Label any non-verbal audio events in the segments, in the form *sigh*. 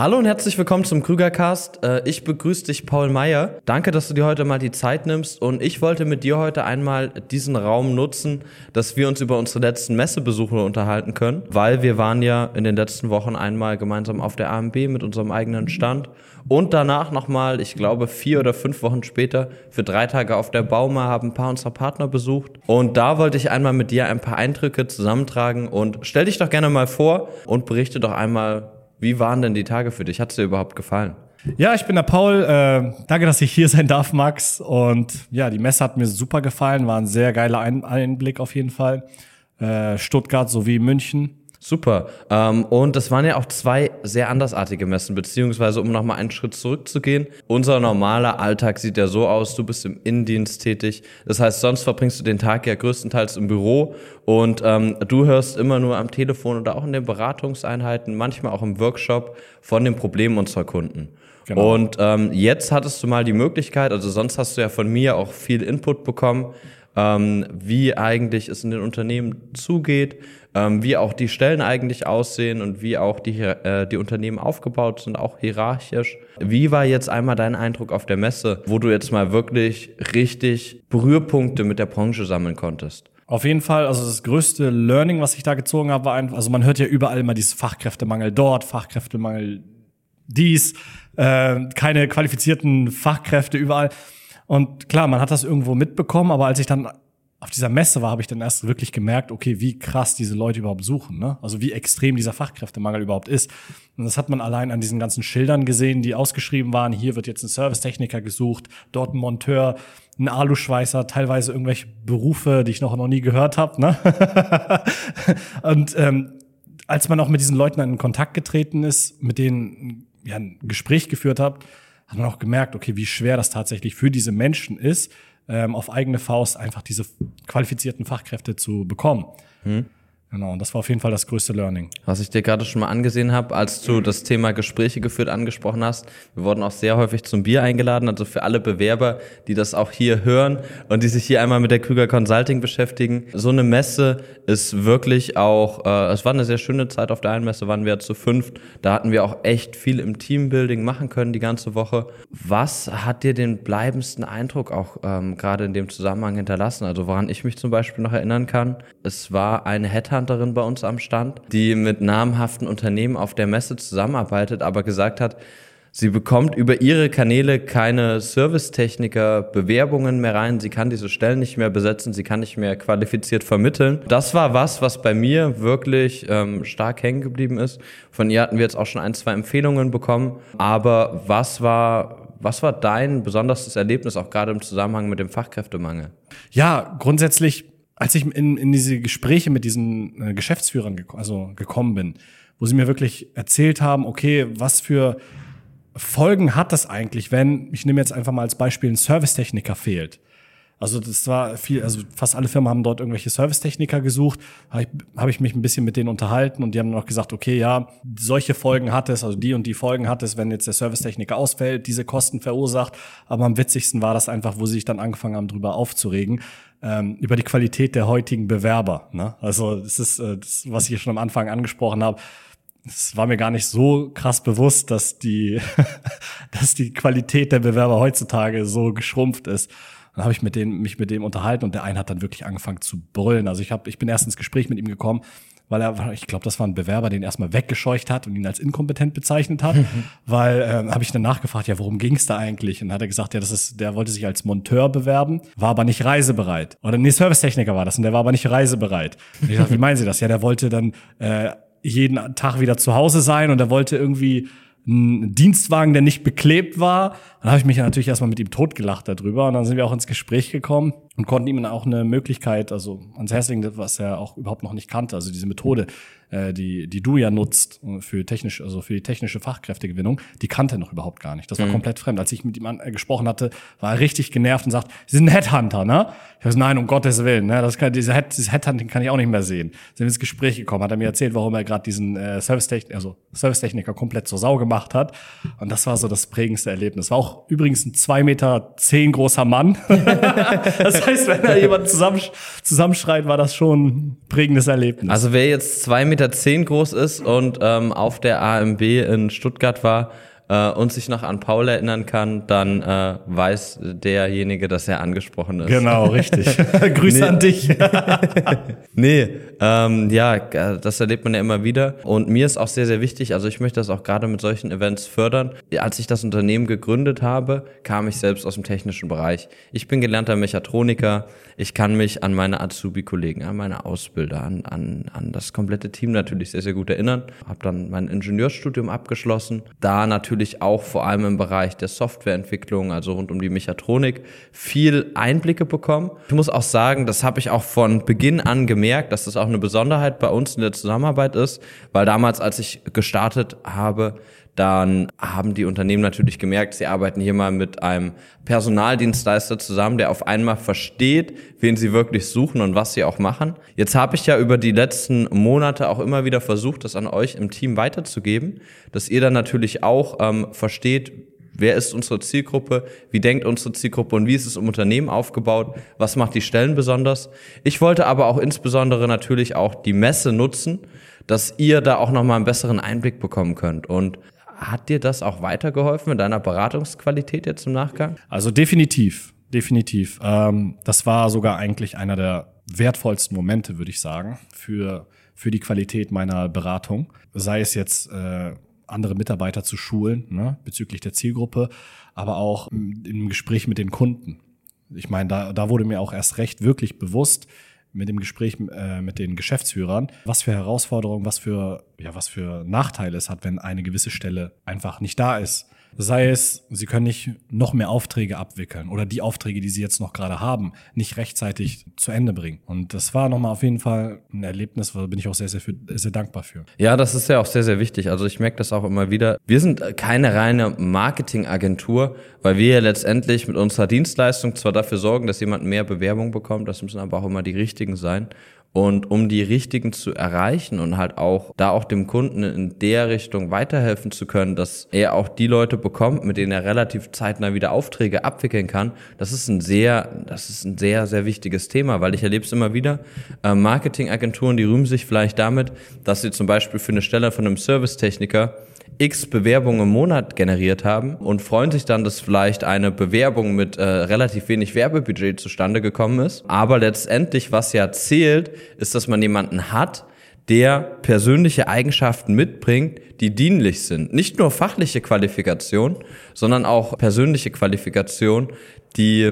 Hallo und herzlich willkommen zum Krügercast. Äh, ich begrüße dich, Paul Meyer. Danke, dass du dir heute mal die Zeit nimmst und ich wollte mit dir heute einmal diesen Raum nutzen, dass wir uns über unsere letzten Messebesuche unterhalten können, weil wir waren ja in den letzten Wochen einmal gemeinsam auf der AMB mit unserem eigenen Stand und danach nochmal, ich glaube vier oder fünf Wochen später, für drei Tage auf der Bauma haben ein paar unserer Partner besucht und da wollte ich einmal mit dir ein paar Eindrücke zusammentragen und stell dich doch gerne mal vor und berichte doch einmal, wie waren denn die Tage für dich? Hat es dir überhaupt gefallen? Ja, ich bin der Paul. Äh, danke, dass ich hier sein darf, Max. Und ja, die Messe hat mir super gefallen. War ein sehr geiler ein Einblick auf jeden Fall. Äh, Stuttgart sowie München. Super. Ähm, und das waren ja auch zwei sehr andersartige Messen, beziehungsweise um nochmal einen Schritt zurückzugehen. Unser normaler Alltag sieht ja so aus, du bist im Innendienst tätig. Das heißt, sonst verbringst du den Tag ja größtenteils im Büro und ähm, du hörst immer nur am Telefon oder auch in den Beratungseinheiten, manchmal auch im Workshop von den Problemen unserer Kunden. Genau. Und ähm, jetzt hattest du mal die Möglichkeit, also sonst hast du ja von mir auch viel Input bekommen, ähm, wie eigentlich es in den Unternehmen zugeht, ähm, wie auch die Stellen eigentlich aussehen und wie auch die, äh, die Unternehmen aufgebaut sind, auch hierarchisch. Wie war jetzt einmal dein Eindruck auf der Messe, wo du jetzt mal wirklich richtig Berührpunkte mit der Branche sammeln konntest? Auf jeden Fall, also das größte Learning, was ich da gezogen habe, war einfach, also man hört ja überall immer dieses Fachkräftemangel dort, Fachkräftemangel dies, äh, keine qualifizierten Fachkräfte überall. Und klar, man hat das irgendwo mitbekommen, aber als ich dann auf dieser Messe war, habe ich dann erst wirklich gemerkt, okay, wie krass diese Leute überhaupt suchen, ne? Also wie extrem dieser Fachkräftemangel überhaupt ist. Und das hat man allein an diesen ganzen Schildern gesehen, die ausgeschrieben waren. Hier wird jetzt ein Servicetechniker gesucht, dort ein Monteur, ein Aluschweißer, teilweise irgendwelche Berufe, die ich noch, noch nie gehört habe. Ne? *laughs* und ähm, als man auch mit diesen Leuten in Kontakt getreten ist, mit denen ja, ein Gespräch geführt hat, hat man auch gemerkt, okay, wie schwer das tatsächlich für diese Menschen ist, ähm, auf eigene Faust einfach diese qualifizierten Fachkräfte zu bekommen. Hm. Genau, und das war auf jeden Fall das größte Learning. Was ich dir gerade schon mal angesehen habe, als du das Thema Gespräche geführt angesprochen hast, wir wurden auch sehr häufig zum Bier eingeladen, also für alle Bewerber, die das auch hier hören und die sich hier einmal mit der Krüger Consulting beschäftigen. So eine Messe ist wirklich auch, äh, es war eine sehr schöne Zeit auf der einen Messe, waren wir zu fünft. Da hatten wir auch echt viel im Teambuilding machen können die ganze Woche. Was hat dir den bleibendsten Eindruck auch ähm, gerade in dem Zusammenhang hinterlassen? Also woran ich mich zum Beispiel noch erinnern kann, es war eine Headhunter Headhunterin bei uns am Stand, die mit namhaften Unternehmen auf der Messe zusammenarbeitet, aber gesagt hat, Sie bekommt über ihre Kanäle keine Servicetechniker Bewerbungen mehr rein. Sie kann diese Stellen nicht mehr besetzen. Sie kann nicht mehr qualifiziert vermitteln. Das war was, was bei mir wirklich ähm, stark hängen geblieben ist. Von ihr hatten wir jetzt auch schon ein, zwei Empfehlungen bekommen. Aber was war, was war dein besonderes Erlebnis auch gerade im Zusammenhang mit dem Fachkräftemangel? Ja, grundsätzlich als ich in, in diese Gespräche mit diesen äh, Geschäftsführern geko also gekommen bin, wo sie mir wirklich erzählt haben, okay, was für Folgen hat das eigentlich, wenn, ich nehme jetzt einfach mal als Beispiel, ein Servicetechniker fehlt. Also das war viel, also fast alle Firmen haben dort irgendwelche Servicetechniker gesucht. Habe ich, hab ich mich ein bisschen mit denen unterhalten und die haben dann auch gesagt, okay, ja, solche Folgen hat es, also die und die Folgen hat es, wenn jetzt der Servicetechniker ausfällt, diese Kosten verursacht. Aber am witzigsten war das einfach, wo sie sich dann angefangen haben, drüber aufzuregen ähm, über die Qualität der heutigen Bewerber. Ne? Also das ist äh, das, was ich schon am Anfang angesprochen habe. Es war mir gar nicht so krass bewusst, dass die, *laughs* dass die Qualität der Bewerber heutzutage so geschrumpft ist. Dann habe ich mit denen, mich mit dem unterhalten und der eine hat dann wirklich angefangen zu brüllen. Also ich, hab, ich bin erst ins Gespräch mit ihm gekommen weil er, ich glaube, das war ein Bewerber, den erstmal weggescheucht hat und ihn als inkompetent bezeichnet hat, weil ähm, habe ich dann nachgefragt, ja, worum ging es da eigentlich? Und dann hat er gesagt, ja, das ist, der wollte sich als Monteur bewerben, war aber nicht reisebereit. Oder nee, Servicetechniker war das und der war aber nicht reisebereit. Und ich dachte, wie meinen Sie das? Ja, der wollte dann äh, jeden Tag wieder zu Hause sein und er wollte irgendwie einen Dienstwagen, der nicht beklebt war. Dann habe ich mich natürlich erstmal mit ihm totgelacht darüber und dann sind wir auch ins Gespräch gekommen und konnten ihm auch eine Möglichkeit, also ans Herz legen, was er auch überhaupt noch nicht kannte, also diese Methode, äh, die, die du ja nutzt für technisch, also für die technische Fachkräftegewinnung, die kannte er noch überhaupt gar nicht. Das war mhm. komplett fremd. Als ich mit ihm äh, gesprochen hatte, war er richtig genervt und sagt, Sie sind ein Headhunter, ne? Ich weiß, nein, um Gottes Willen, ne? Das kann, diese Head, dieses Headhunting kann ich auch nicht mehr sehen. Sind wir ins Gespräch gekommen, hat er mir erzählt, warum er gerade diesen äh, Servicetechniker, also Servicetechniker komplett zur Sau gemacht hat. Und das war so das prägendste Erlebnis. War auch übrigens ein zwei Meter zehn großer Mann. *laughs* das Das heißt, wenn da jemand zusammen, zusammenschreit, war das schon ein prägendes Erlebnis. Also wer jetzt zwei Meter zehn groß ist und ähm, auf der AMB in Stuttgart war, äh, und sich noch an Paul erinnern kann, dann äh, weiß derjenige, dass er angesprochen ist. Genau, richtig. *laughs* *laughs* Grüße an dich. *laughs* Nee, ähm, ja, äh, das erlebt man ja immer wieder. Und mir ist auch sehr, sehr wichtig, also ich möchte das auch gerade mit solchen Events fördern. Als ich das Unternehmen gegründet habe, kam ich selbst aus dem technischen Bereich. Ich bin gelernter Mechatroniker. Ich kann mich an meine Azubi-Kollegen, an meine Ausbilder, an, an, an das komplette Team natürlich sehr, sehr gut erinnern. Habe dann mein Ingenieurstudium abgeschlossen. Da natürlich auch vor allem im Bereich der Softwareentwicklung, also rund um die Mechatronik, viel Einblicke bekommen. Ich muss auch sagen, das habe ich auch von Beginn an gemerkt, dass das auch eine Besonderheit bei uns in der Zusammenarbeit ist, weil damals, als ich gestartet habe, dann haben die Unternehmen natürlich gemerkt, sie arbeiten hier mal mit einem Personaldienstleister zusammen, der auf einmal versteht, wen sie wirklich suchen und was sie auch machen. Jetzt habe ich ja über die letzten Monate auch immer wieder versucht, das an euch im Team weiterzugeben, dass ihr dann natürlich auch ähm, versteht, Wer ist unsere Zielgruppe? Wie denkt unsere Zielgruppe und wie ist es im Unternehmen aufgebaut? Was macht die Stellen besonders? Ich wollte aber auch insbesondere natürlich auch die Messe nutzen, dass ihr da auch nochmal einen besseren Einblick bekommen könnt. Und hat dir das auch weitergeholfen mit deiner Beratungsqualität jetzt im Nachgang? Also definitiv, definitiv. Ähm, das war sogar eigentlich einer der wertvollsten Momente, würde ich sagen, für, für die Qualität meiner Beratung. Sei es jetzt äh, andere Mitarbeiter zu schulen ne, bezüglich der Zielgruppe, aber auch im, im Gespräch mit den Kunden. Ich meine, da, da wurde mir auch erst recht wirklich bewusst mit dem Gespräch äh, mit den Geschäftsführern, was für Herausforderungen, was für, ja, was für Nachteile es hat, wenn eine gewisse Stelle einfach nicht da ist. Sei es, sie können nicht noch mehr Aufträge abwickeln oder die Aufträge, die sie jetzt noch gerade haben, nicht rechtzeitig zu Ende bringen. Und das war nochmal auf jeden Fall ein Erlebnis, da bin ich auch sehr, sehr, für, sehr dankbar für. Ja, das ist ja auch sehr, sehr wichtig. Also ich merke das auch immer wieder. Wir sind keine reine Marketingagentur, weil wir ja letztendlich mit unserer Dienstleistung zwar dafür sorgen, dass jemand mehr Bewerbung bekommt, das müssen aber auch immer die richtigen sein. Und um die richtigen zu erreichen und halt auch da auch dem Kunden in der Richtung weiterhelfen zu können, dass er auch die Leute bekommt, mit denen er relativ zeitnah wieder Aufträge abwickeln kann, das ist ein sehr, das ist ein sehr, sehr wichtiges Thema, weil ich erlebe es immer wieder. Äh, Marketingagenturen, die rühmen sich vielleicht damit, dass sie zum Beispiel für eine Stelle von einem Servicetechniker x Bewerbungen im Monat generiert haben und freuen sich dann, dass vielleicht eine Bewerbung mit äh, relativ wenig Werbebudget zustande gekommen ist. Aber letztendlich, was ja zählt, ist, dass man jemanden hat, der persönliche Eigenschaften mitbringt, die dienlich sind. Nicht nur fachliche Qualifikation, sondern auch persönliche Qualifikation, die,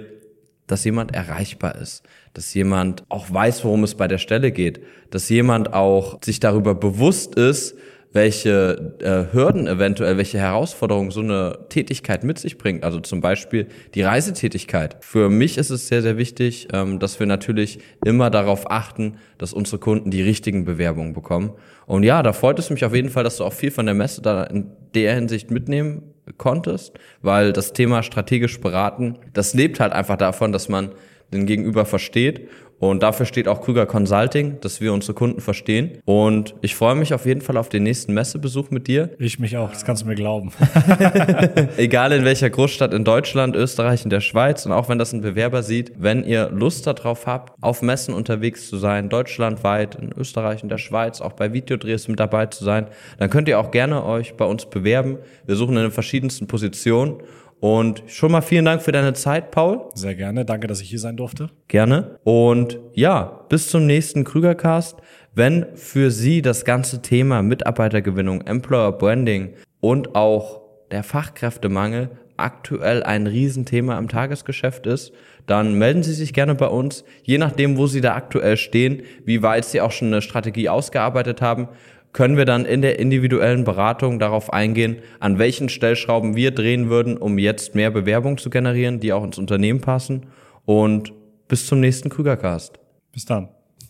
dass jemand erreichbar ist, dass jemand auch weiß, worum es bei der Stelle geht, dass jemand auch sich darüber bewusst ist, welche äh, Hürden eventuell, welche Herausforderungen so eine Tätigkeit mit sich bringt. Also zum Beispiel die Reisetätigkeit. Für mich ist es sehr, sehr wichtig, ähm, dass wir natürlich immer darauf achten, dass unsere Kunden die richtigen Bewerbungen bekommen. Und ja, da freut es mich auf jeden Fall, dass du auch viel von der Messe da in der Hinsicht mitnehmen konntest, weil das Thema strategisch beraten, das lebt halt einfach davon, dass man den Gegenüber versteht und dafür steht auch Krüger Consulting, dass wir unsere Kunden verstehen. Und ich freue mich auf jeden Fall auf den nächsten Messebesuch mit dir. Ich mich auch, das kannst du mir glauben. *laughs* *laughs* Egal in welcher Großstadt in Deutschland, Österreich, in der Schweiz und auch wenn das ein Bewerber sieht, wenn ihr Lust darauf habt, auf Messen unterwegs zu sein, deutschlandweit, in Österreich, in der Schweiz, auch bei Videodrehs mit dabei zu sein, dann könnt ihr auch gerne euch bei uns bewerben. Wir suchen in den verschiedensten Positionen. Und schon mal vielen Dank für deine Zeit, Paul. Sehr gerne. Danke, dass ich hier sein durfte. Gerne. Und ja, bis zum nächsten Krügercast. Wenn für Sie das ganze Thema Mitarbeitergewinnung, Employer Branding und auch der Fachkräftemangel aktuell ein Riesenthema im Tagesgeschäft ist, dann melden Sie sich gerne bei uns. Je nachdem, wo Sie da aktuell stehen, wie weit Sie auch schon eine Strategie ausgearbeitet haben, können wir dann in der individuellen Beratung darauf eingehen, an welchen Stellschrauben wir drehen würden, um jetzt mehr Bewerbung zu generieren, die auch ins Unternehmen passen. Und bis zum nächsten Krügercast. Bis dann.